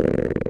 あ!